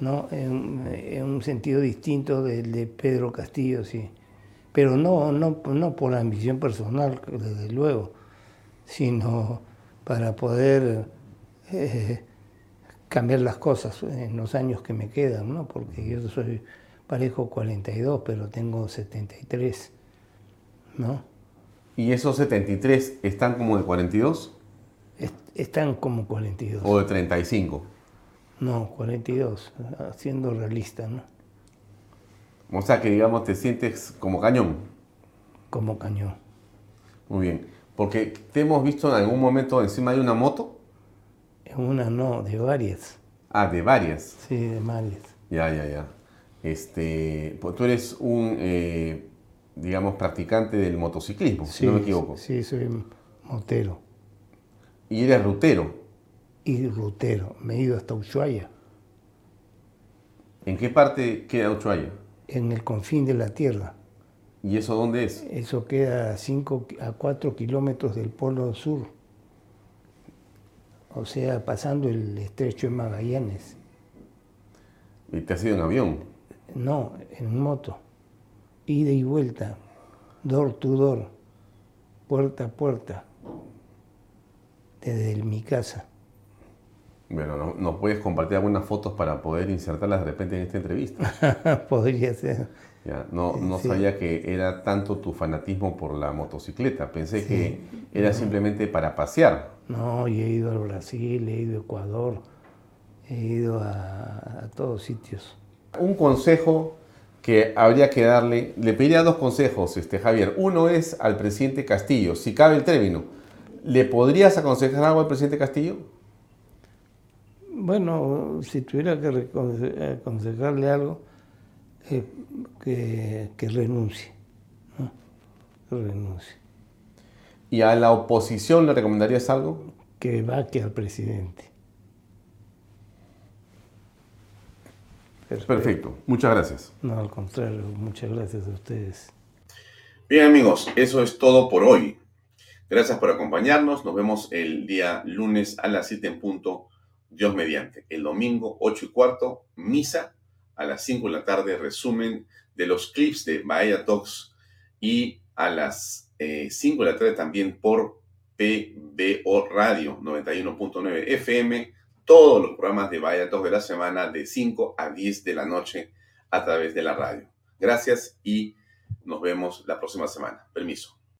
¿no? En, un sentido distinto del de Pedro Castillo, sí. Pero no, no, no por la ambición personal, desde luego, sino para poder eh, cambiar las cosas en los años que me quedan, ¿no? porque yo soy parejo 42, pero tengo 73, ¿no? ¿Y esos 73 están como de 42? están como 42. ¿O de 35? No, 42, siendo realista, ¿no? O sea que, digamos, te sientes como cañón. Como cañón. Muy bien. Porque te hemos visto en algún momento encima de una moto. Una no, de varias. Ah, de varias. Sí, de varias. Ya, ya, ya. Este, pues tú eres un, eh, digamos, practicante del motociclismo, si no me equivoco. Sí, soy motero. ¿Y eres rutero? Y rutero. Me he ido hasta Ushuaia. ¿En qué parte queda Ushuaia? En el confín de la tierra. ¿Y eso dónde es? Eso queda a, 5, a 4 kilómetros del polo sur. O sea, pasando el estrecho de Magallanes. ¿Y te has ido en avión? No, en moto. Ida y vuelta. Door to door. Puerta a puerta. Desde mi casa. Bueno, ¿nos puedes compartir algunas fotos para poder insertarlas de repente en esta entrevista? Podría ser. No, no sabía que era tanto tu fanatismo por la motocicleta. Pensé que era simplemente para pasear. No, he ido al Brasil, he ido a Ecuador, he ido a, todos sitios. Un consejo que habría que darle, le pediría dos consejos, este, Javier. Uno es al presidente Castillo, si cabe el término, ¿Le podrías aconsejar algo al presidente Castillo? Bueno, si tuviera que aconsejarle algo, eh, que, renuncie. Que renuncie. ¿Y a la oposición le recomendarías algo? Que vaque al presidente. Perfecto. Muchas gracias. No, al contrario, muchas gracias a ustedes. Bien amigos, eso es todo por hoy. Gracias por acompañarnos. Nos vemos el día lunes a las 7 en punto, Dios mediante. El domingo 8 y cuarto, misa a las 5 de la tarde, resumen de los clips de Bahía Talks y a las 5 eh, de la tarde también por PBO Radio 91.9 FM todos los programas de Vaya Talk de la semana de 5 a 10 de la noche a través de la radio. Gracias y nos vemos la próxima semana. Permiso.